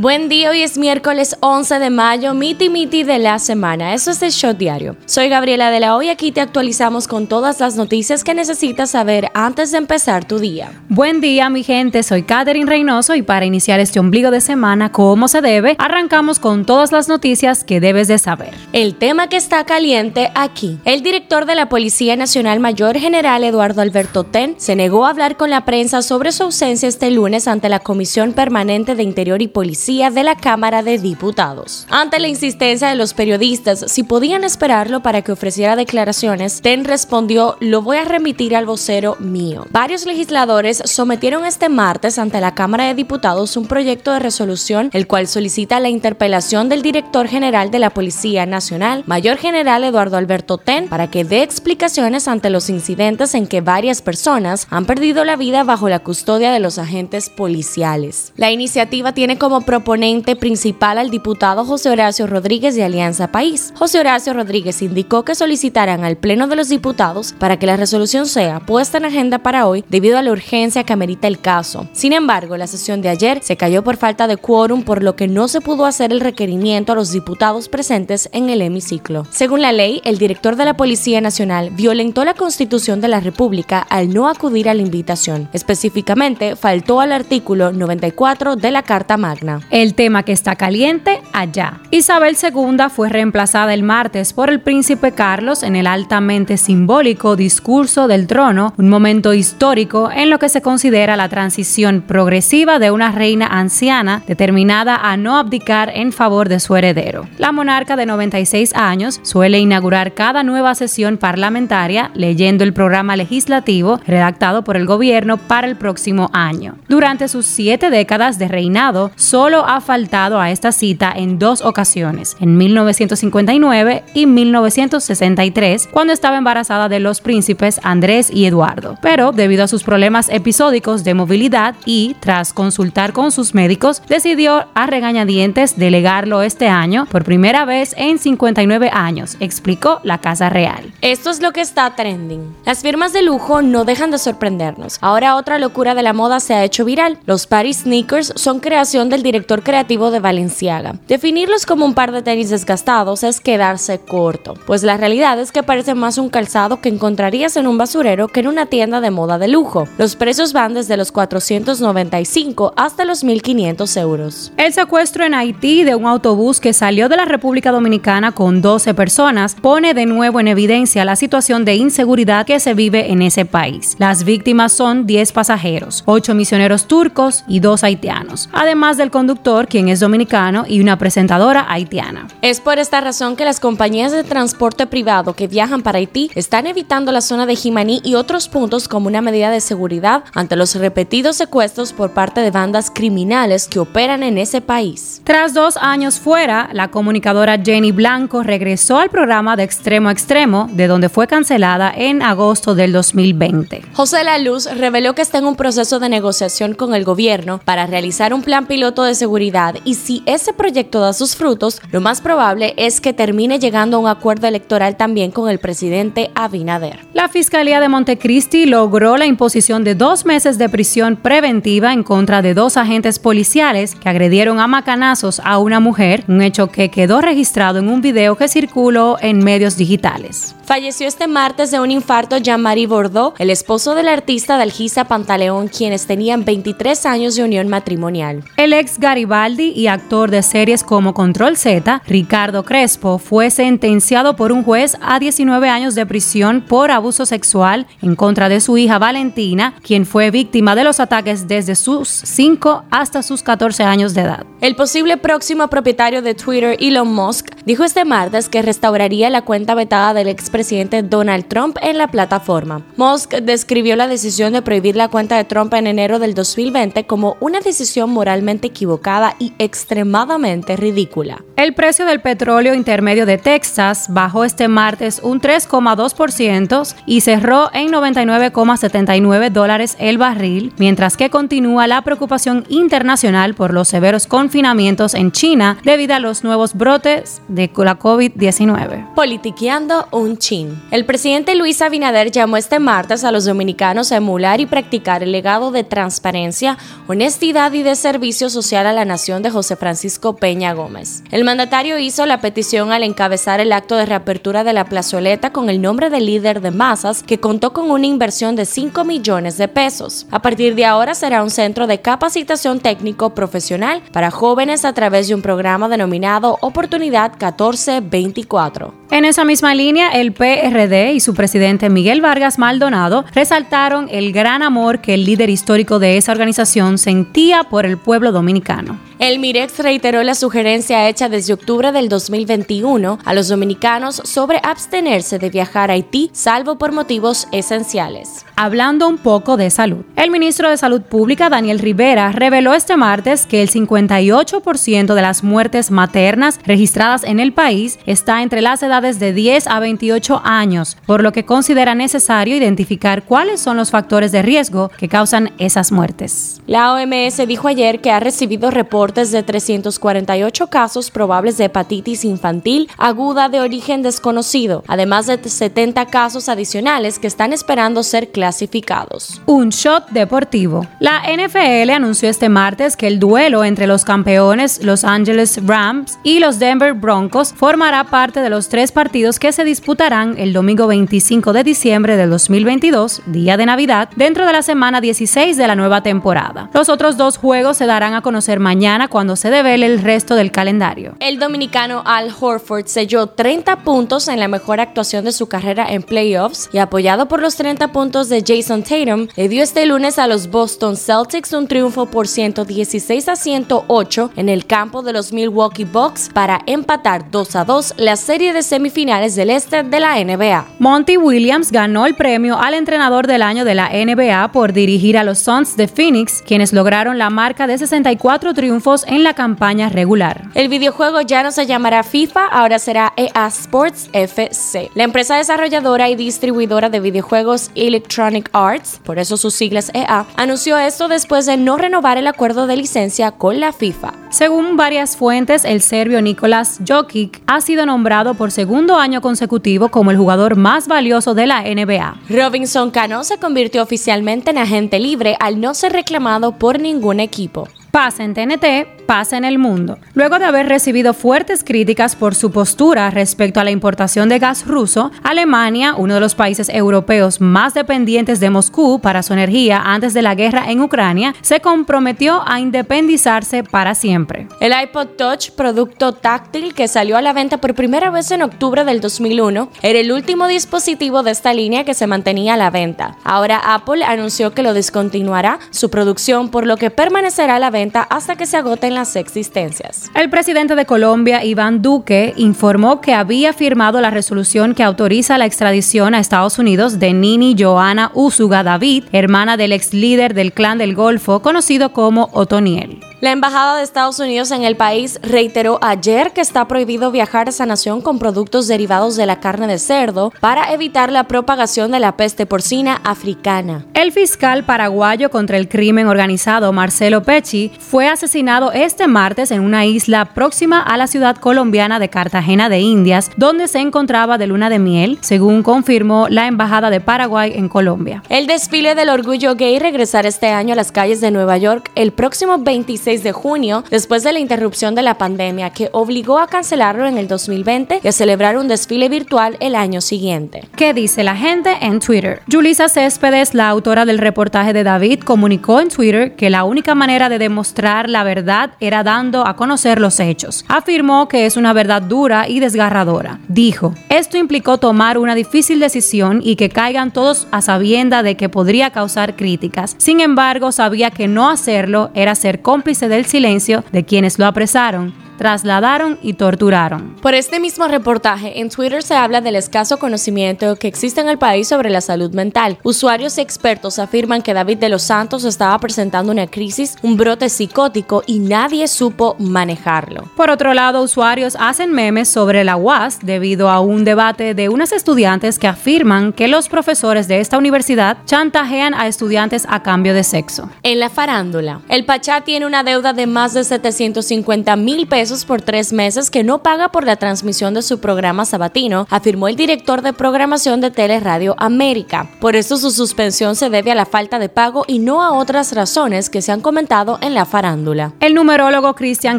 Buen día, hoy es miércoles 11 de mayo, miti miti de la semana. Eso es el Shot Diario. Soy Gabriela de la Hoy, aquí te actualizamos con todas las noticias que necesitas saber antes de empezar tu día. Buen día, mi gente, soy Katherine Reynoso y para iniciar este ombligo de semana como se debe, arrancamos con todas las noticias que debes de saber. El tema que está caliente aquí. El director de la Policía Nacional Mayor General Eduardo Alberto Ten se negó a hablar con la prensa sobre su ausencia este lunes ante la Comisión Permanente de Interior y Policía de la Cámara de Diputados. Ante la insistencia de los periodistas si podían esperarlo para que ofreciera declaraciones, Ten respondió, lo voy a remitir al vocero mío. Varios legisladores sometieron este martes ante la Cámara de Diputados un proyecto de resolución el cual solicita la interpelación del director general de la Policía Nacional, Mayor General Eduardo Alberto Ten, para que dé explicaciones ante los incidentes en que varias personas han perdido la vida bajo la custodia de los agentes policiales. La iniciativa tiene como proponente principal al diputado José Horacio Rodríguez de Alianza País. José Horacio Rodríguez indicó que solicitarán al Pleno de los Diputados para que la resolución sea puesta en agenda para hoy debido a la urgencia que amerita el caso. Sin embargo, la sesión de ayer se cayó por falta de quórum, por lo que no se pudo hacer el requerimiento a los diputados presentes en el hemiciclo. Según la ley, el director de la Policía Nacional violentó la Constitución de la República al no acudir a la invitación. Específicamente, faltó al artículo 94 de la Carta Magna. El tema que está caliente allá. Isabel II fue reemplazada el martes por el príncipe Carlos en el altamente simbólico discurso del trono, un momento histórico en lo que se considera la transición progresiva de una reina anciana determinada a no abdicar en favor de su heredero. La monarca de 96 años suele inaugurar cada nueva sesión parlamentaria leyendo el programa legislativo redactado por el gobierno para el próximo año. Durante sus siete décadas de reinado, solo ha faltado a esta cita en dos ocasiones, en 1959 y 1963, cuando estaba embarazada de los príncipes Andrés y Eduardo. Pero debido a sus problemas episódicos de movilidad y tras consultar con sus médicos, decidió a regañadientes delegarlo este año por primera vez en 59 años, explicó la Casa Real. Esto es lo que está trending. Las firmas de lujo no dejan de sorprendernos. Ahora otra locura de la moda se ha hecho viral. Los Paris Sneakers son creación del director creativo de Valenciaga. Definirlos como un par de tenis desgastados es quedarse corto, pues la realidad es que parece más un calzado que encontrarías en un basurero que en una tienda de moda de lujo. Los precios van desde los 495 hasta los 1.500 euros. El secuestro en Haití de un autobús que salió de la República Dominicana con 12 personas pone de nuevo en evidencia la situación de inseguridad que se vive en ese país. Las víctimas son 10 pasajeros, 8 misioneros turcos y 2 haitianos, además del conductor quien es dominicano, y una presentadora haitiana. Es por esta razón que las compañías de transporte privado que viajan para Haití están evitando la zona de Jimaní y otros puntos como una medida de seguridad ante los repetidos secuestros por parte de bandas criminales que operan en ese país. Tras dos años fuera, la comunicadora Jenny Blanco regresó al programa de Extremo a Extremo, de donde fue cancelada en agosto del 2020. José La Luz reveló que está en un proceso de negociación con el gobierno para realizar un plan piloto de seguridad y si ese proyecto da sus frutos, lo más probable es que termine llegando a un acuerdo electoral también con el presidente Abinader. La Fiscalía de Montecristi logró la imposición de dos meses de prisión preventiva en contra de dos agentes policiales que agredieron a macanazos a una mujer, un hecho que quedó registrado en un video que circuló en medios digitales. Falleció este martes de un infarto Jean-Marie Bordeaux, el esposo del artista Dalgisa Pantaleón, quienes tenían 23 años de unión matrimonial. El ex Garibaldi y actor de series como Control Z, Ricardo Crespo, fue sentenciado por un juez a 19 años de prisión por abuso sexual en contra de su hija Valentina, quien fue víctima de los ataques desde sus 5 hasta sus 14 años de edad. El posible próximo propietario de Twitter, Elon Musk, dijo este martes que restauraría la cuenta vetada del expresidente Donald Trump en la plataforma. Musk describió la decisión de prohibir la cuenta de Trump en enero del 2020 como una decisión moralmente equivocada y extremadamente ridícula. El precio del petróleo intermedio de Texas bajó este martes un 3,2% y cerró en 99,79 dólares el barril, mientras que continúa la preocupación internacional por los severos confinamientos en China debido a los nuevos brotes de la COVID-19. Politiqueando un chin. El presidente Luis Abinader llamó este martes a los dominicanos a emular y practicar el legado de transparencia, honestidad y de servicio social A la Nación de José Francisco Peña Gómez. El mandatario hizo la petición al encabezar el acto de reapertura de la plazoleta con el nombre de líder de masas que contó con una inversión de 5 millones de pesos. A partir de ahora será un centro de capacitación técnico profesional para jóvenes a través de un programa denominado Oportunidad 1424. En esa misma línea, el PRD y su presidente Miguel Vargas Maldonado resaltaron el gran amor que el líder histórico de esa organización sentía por el pueblo dominicano mexicano. El Mirex reiteró la sugerencia hecha desde octubre del 2021 a los dominicanos sobre abstenerse de viajar a Haití salvo por motivos esenciales. Hablando un poco de salud, el ministro de Salud Pública, Daniel Rivera, reveló este martes que el 58% de las muertes maternas registradas en el país está entre las edades de 10 a 28 años, por lo que considera necesario identificar cuáles son los factores de riesgo que causan esas muertes. La OMS dijo ayer que ha recibido reportes de 348 casos probables de hepatitis infantil aguda de origen desconocido, además de 70 casos adicionales que están esperando ser clasificados. Un shot deportivo. La NFL anunció este martes que el duelo entre los campeones Los Angeles Rams y los Denver Broncos formará parte de los tres partidos que se disputarán el domingo 25 de diciembre de 2022, día de Navidad, dentro de la semana 16 de la nueva temporada. Los otros dos juegos se darán a conocer mañana cuando se devele el resto del calendario. El dominicano Al Horford selló 30 puntos en la mejor actuación de su carrera en playoffs y apoyado por los 30 puntos de Jason Tatum, le dio este lunes a los Boston Celtics un triunfo por 116 a 108 en el campo de los Milwaukee Bucks para empatar 2 a 2 la serie de semifinales del este de la NBA. Monty Williams ganó el premio al entrenador del año de la NBA por dirigir a los Suns de Phoenix, quienes lograron la marca de 64 triunfos en la campaña regular. El videojuego ya no se llamará FIFA, ahora será EA Sports FC. La empresa desarrolladora y distribuidora de videojuegos Electronic Arts, por eso sus siglas EA, anunció esto después de no renovar el acuerdo de licencia con la FIFA. Según varias fuentes, el serbio Nicolás Jokic ha sido nombrado por segundo año consecutivo como el jugador más valioso de la NBA. Robinson Cano se convirtió oficialmente en agente libre al no ser reclamado por ningún equipo. Pasa en TNT, pasa en el mundo. Luego de haber recibido fuertes críticas por su postura respecto a la importación de gas ruso, Alemania, uno de los países europeos más dependientes de Moscú para su energía antes de la guerra en Ucrania, se comprometió a independizarse para siempre. El iPod Touch, producto táctil que salió a la venta por primera vez en octubre del 2001, era el último dispositivo de esta línea que se mantenía a la venta. Ahora Apple anunció que lo discontinuará su producción, por lo que permanecerá a la venta hasta que se agoten las existencias. El presidente de Colombia, Iván Duque, informó que había firmado la resolución que autoriza la extradición a Estados Unidos de Nini Joana Usuga David, hermana del ex líder del clan del Golfo, conocido como Otoniel. La Embajada de Estados Unidos en el país reiteró ayer que está prohibido viajar a esa nación con productos derivados de la carne de cerdo para evitar la propagación de la peste porcina africana. El fiscal paraguayo contra el crimen organizado, Marcelo Pecci, fue asesinado este martes en una isla próxima a la ciudad colombiana de Cartagena de Indias, donde se encontraba de luna de miel, según confirmó la Embajada de Paraguay en Colombia. El desfile del orgullo gay regresará este año a las calles de Nueva York el próximo 26 de junio, después de la interrupción de la pandemia que obligó a cancelarlo en el 2020 y a celebrar un desfile virtual el año siguiente. ¿Qué dice la gente en Twitter? Julisa Céspedes, la autora del reportaje de David, comunicó en Twitter que la única manera de demostrar la verdad era dando a conocer los hechos. Afirmó que es una verdad dura y desgarradora. Dijo, esto implicó tomar una difícil decisión y que caigan todos a sabienda de que podría causar críticas. Sin embargo, sabía que no hacerlo era ser cómplice del silencio de quienes lo apresaron trasladaron y torturaron. Por este mismo reportaje, en Twitter se habla del escaso conocimiento que existe en el país sobre la salud mental. Usuarios y expertos afirman que David de los Santos estaba presentando una crisis, un brote psicótico y nadie supo manejarlo. Por otro lado, usuarios hacen memes sobre la UAS debido a un debate de unas estudiantes que afirman que los profesores de esta universidad chantajean a estudiantes a cambio de sexo. En la farándula, el Pachá tiene una deuda de más de 750 mil pesos pesos por tres meses que no paga por la transmisión de su programa sabatino, afirmó el director de programación de Teleradio América. Por esto su suspensión se debe a la falta de pago y no a otras razones que se han comentado en la farándula. El numerólogo Cristian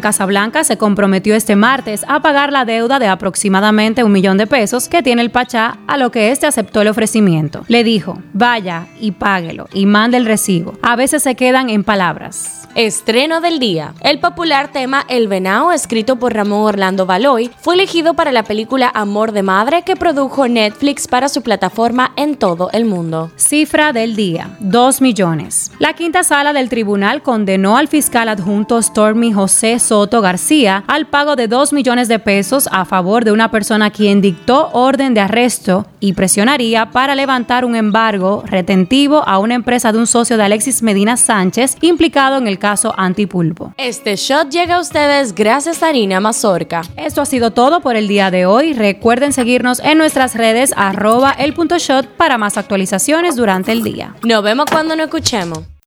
Casablanca se comprometió este martes a pagar la deuda de aproximadamente un millón de pesos que tiene el Pachá, a lo que este aceptó el ofrecimiento. Le dijo, vaya y páguelo y mande el recibo. A veces se quedan en palabras. Estreno del día. El popular tema El Venao, escrito por Ramón Orlando Baloy, fue elegido para la película Amor de Madre que produjo Netflix para su plataforma en todo el mundo. Cifra del día, 2 millones. La quinta sala del tribunal condenó al fiscal adjunto Stormy José Soto García al pago de 2 millones de pesos a favor de una persona quien dictó orden de arresto y presionaría para levantar un embargo retentivo a una empresa de un socio de Alexis Medina Sánchez implicado en el caso antipulpo. Este shot llega a ustedes gracias a Harina Mazorca. Esto ha sido todo por el día de hoy. Recuerden seguirnos en nuestras redes arroba el punto shot para más actualizaciones durante el día. Nos vemos cuando nos escuchemos.